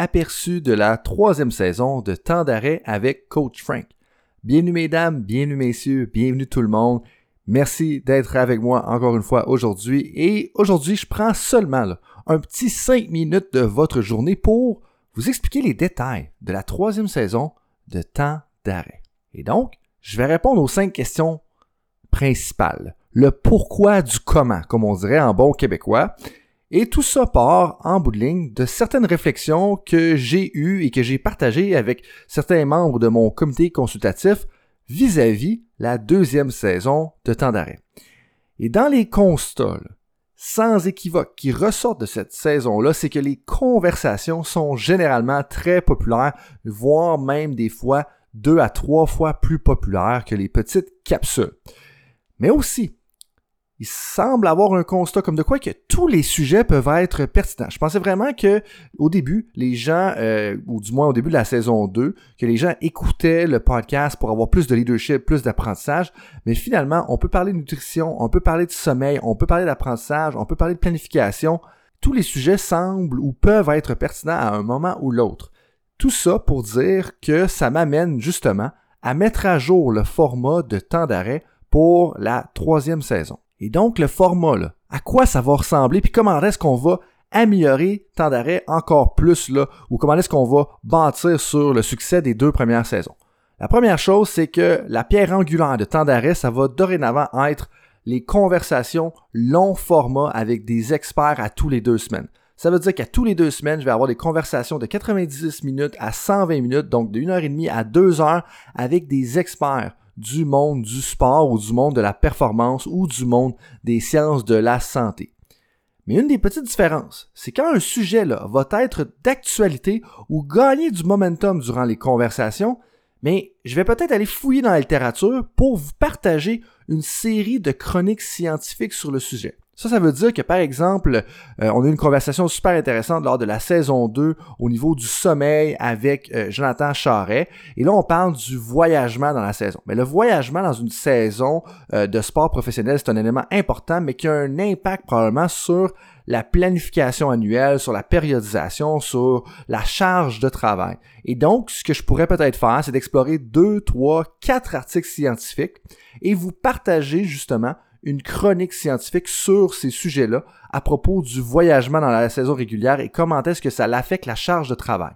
aperçu de la troisième saison de Temps d'arrêt avec Coach Frank. Bienvenue mesdames, bienvenue messieurs, bienvenue tout le monde. Merci d'être avec moi encore une fois aujourd'hui. Et aujourd'hui, je prends seulement un petit 5 minutes de votre journée pour vous expliquer les détails de la troisième saison de Temps d'arrêt. Et donc, je vais répondre aux cinq questions principales. Le pourquoi du comment, comme on dirait en bon québécois. Et tout ça part, en bout de ligne, de certaines réflexions que j'ai eues et que j'ai partagées avec certains membres de mon comité consultatif vis-à-vis la deuxième saison de Temps d'arrêt. Et dans les constats, sans équivoque, qui ressortent de cette saison-là, c'est que les conversations sont généralement très populaires, voire même des fois deux à trois fois plus populaires que les petites capsules. Mais aussi, il semble avoir un constat comme de quoi que tous les sujets peuvent être pertinents. Je pensais vraiment que au début, les gens, euh, ou du moins au début de la saison 2, que les gens écoutaient le podcast pour avoir plus de leadership, plus d'apprentissage, mais finalement, on peut parler de nutrition, on peut parler de sommeil, on peut parler d'apprentissage, on peut parler de planification. Tous les sujets semblent ou peuvent être pertinents à un moment ou l'autre. Tout ça pour dire que ça m'amène justement à mettre à jour le format de temps d'arrêt pour la troisième saison. Et donc, le format, à quoi ça va ressembler, puis comment est-ce qu'on va améliorer d'arrêt encore plus, là, ou comment est-ce qu'on va bâtir sur le succès des deux premières saisons? La première chose, c'est que la pierre angulaire de temps ça va dorénavant être les conversations long format avec des experts à tous les deux semaines. Ça veut dire qu'à tous les deux semaines, je vais avoir des conversations de 90 minutes à 120 minutes, donc de 1 heure et demie à 2 heures avec des experts du monde du sport ou du monde de la performance ou du monde des sciences de la santé. Mais une des petites différences, c'est quand un sujet là, va être d'actualité ou gagner du momentum durant les conversations, mais je vais peut-être aller fouiller dans la littérature pour vous partager une série de chroniques scientifiques sur le sujet. Ça, ça veut dire que, par exemple, euh, on a eu une conversation super intéressante lors de la saison 2 au niveau du sommeil avec euh, Jonathan Charret. Et là, on parle du voyagement dans la saison. Mais le voyagement dans une saison euh, de sport professionnel, c'est un élément important, mais qui a un impact probablement sur la planification annuelle, sur la périodisation, sur la charge de travail. Et donc, ce que je pourrais peut-être faire, c'est d'explorer deux, trois, quatre articles scientifiques et vous partager justement une chronique scientifique sur ces sujets-là à propos du voyagement dans la saison régulière et comment est-ce que ça l'affecte la charge de travail.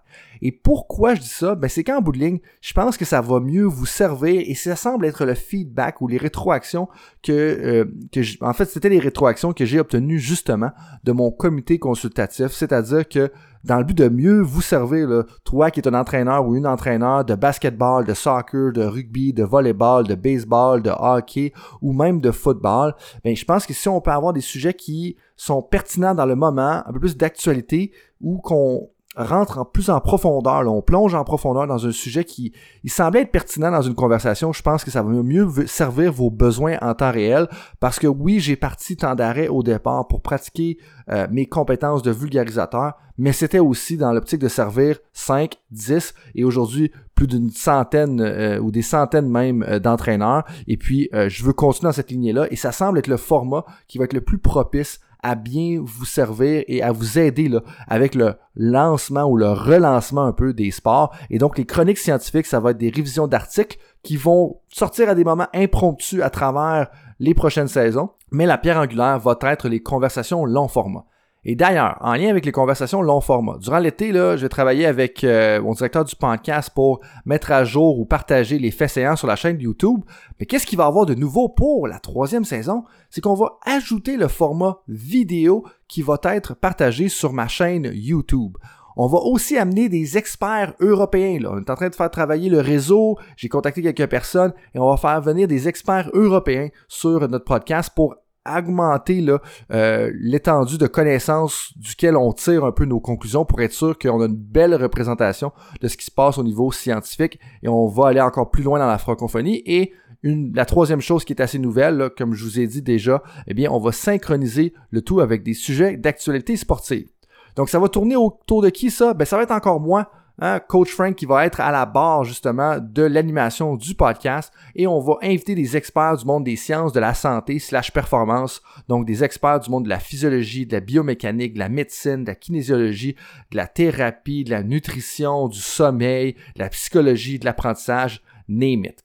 Et pourquoi je dis ça? Ben, c'est qu'en bout de ligne, je pense que ça va mieux vous servir et ça semble être le feedback ou les rétroactions que, euh, que en fait, c'était les rétroactions que j'ai obtenues justement de mon comité consultatif, c'est-à-dire que dans le but de mieux vous servir, là, toi qui es un entraîneur ou une entraîneur de basketball, de soccer, de rugby, de volleyball, de baseball, de hockey ou même de football, ben, je pense que si on peut avoir des sujets qui sont pertinents dans le moment, un peu plus d'actualité ou qu'on rentre en plus en profondeur, on plonge en profondeur dans un sujet qui il semblait être pertinent dans une conversation, je pense que ça va mieux servir vos besoins en temps réel. Parce que oui, j'ai parti temps d'arrêt au départ pour pratiquer euh, mes compétences de vulgarisateur, mais c'était aussi dans l'optique de servir 5, 10 et aujourd'hui plus d'une centaine euh, ou des centaines même euh, d'entraîneurs. Et puis je veux continuer dans cette lignée-là et ça semble être le format qui va être le plus propice à bien vous servir et à vous aider là, avec le lancement ou le relancement un peu des sports. Et donc, les chroniques scientifiques, ça va être des révisions d'articles qui vont sortir à des moments impromptus à travers les prochaines saisons. Mais la pierre angulaire va être les conversations long format. Et d'ailleurs, en lien avec les conversations long format, durant l'été, là, je vais avec euh, mon directeur du podcast pour mettre à jour ou partager les faits séants sur la chaîne YouTube. Mais qu'est-ce qu'il va y avoir de nouveau pour la troisième saison? C'est qu'on va ajouter le format vidéo qui va être partagé sur ma chaîne YouTube. On va aussi amener des experts européens. Là. On est en train de faire travailler le réseau. J'ai contacté quelques personnes et on va faire venir des experts européens sur notre podcast pour augmenter euh, l'étendue de connaissances duquel on tire un peu nos conclusions pour être sûr qu'on a une belle représentation de ce qui se passe au niveau scientifique et on va aller encore plus loin dans la francophonie et une, la troisième chose qui est assez nouvelle, comme je vous ai dit déjà, eh bien, on va synchroniser le tout avec des sujets d'actualité sportive. Donc, ça va tourner autour de qui ça? Ben, ça va être encore moi Hein, Coach Frank qui va être à la barre justement de l'animation du podcast et on va inviter des experts du monde des sciences, de la santé slash performance, donc des experts du monde de la physiologie, de la biomécanique, de la médecine, de la kinésiologie, de la thérapie, de la nutrition, du sommeil, de la psychologie, de l'apprentissage, name it.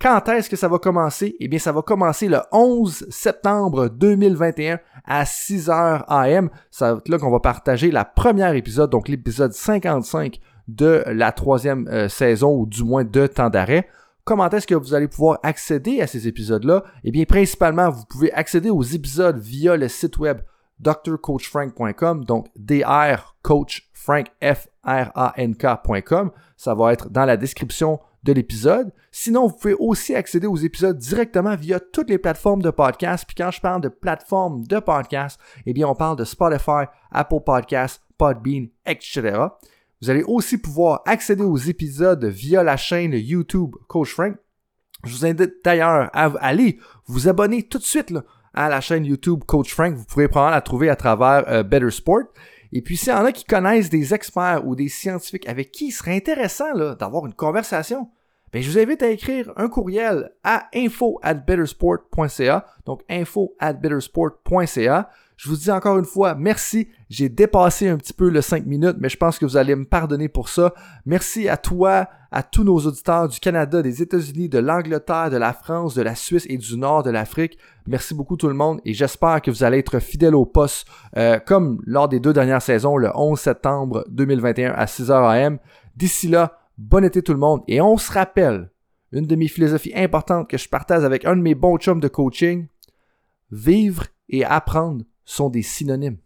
Quand est-ce que ça va commencer? Eh bien, ça va commencer le 11 septembre 2021 à 6h AM. Ça va être là qu'on va partager la première épisode, donc l'épisode 55 de la troisième euh, saison ou du moins de temps d'arrêt. Comment est-ce que vous allez pouvoir accéder à ces épisodes-là? Eh bien, principalement, vous pouvez accéder aux épisodes via le site web drcoachfrank.com, donc drcoachfrank.com. Ça va être dans la description de l'épisode. Sinon, vous pouvez aussi accéder aux épisodes directement via toutes les plateformes de podcast. Puis quand je parle de plateformes de podcast, eh bien, on parle de Spotify, Apple Podcasts, Podbean, etc. Vous allez aussi pouvoir accéder aux épisodes via la chaîne YouTube Coach Frank. Je vous invite d'ailleurs à aller vous abonner tout de suite à la chaîne YouTube Coach Frank. Vous pourrez probablement la trouver à travers euh, Better Sport. Et puis, s'il y en a qui connaissent des experts ou des scientifiques avec qui il serait intéressant d'avoir une conversation, ben, je vous invite à écrire un courriel à info at bettersport.ca. Donc, info at bettersport.ca. Je vous dis encore une fois, merci. J'ai dépassé un petit peu le 5 minutes, mais je pense que vous allez me pardonner pour ça. Merci à toi, à tous nos auditeurs du Canada, des États-Unis, de l'Angleterre, de la France, de la Suisse et du nord de l'Afrique. Merci beaucoup tout le monde et j'espère que vous allez être fidèles au poste euh, comme lors des deux dernières saisons, le 11 septembre 2021 à 6h AM. D'ici là, bon été tout le monde et on se rappelle une de mes philosophies importantes que je partage avec un de mes bons chums de coaching, vivre et apprendre sont des synonymes.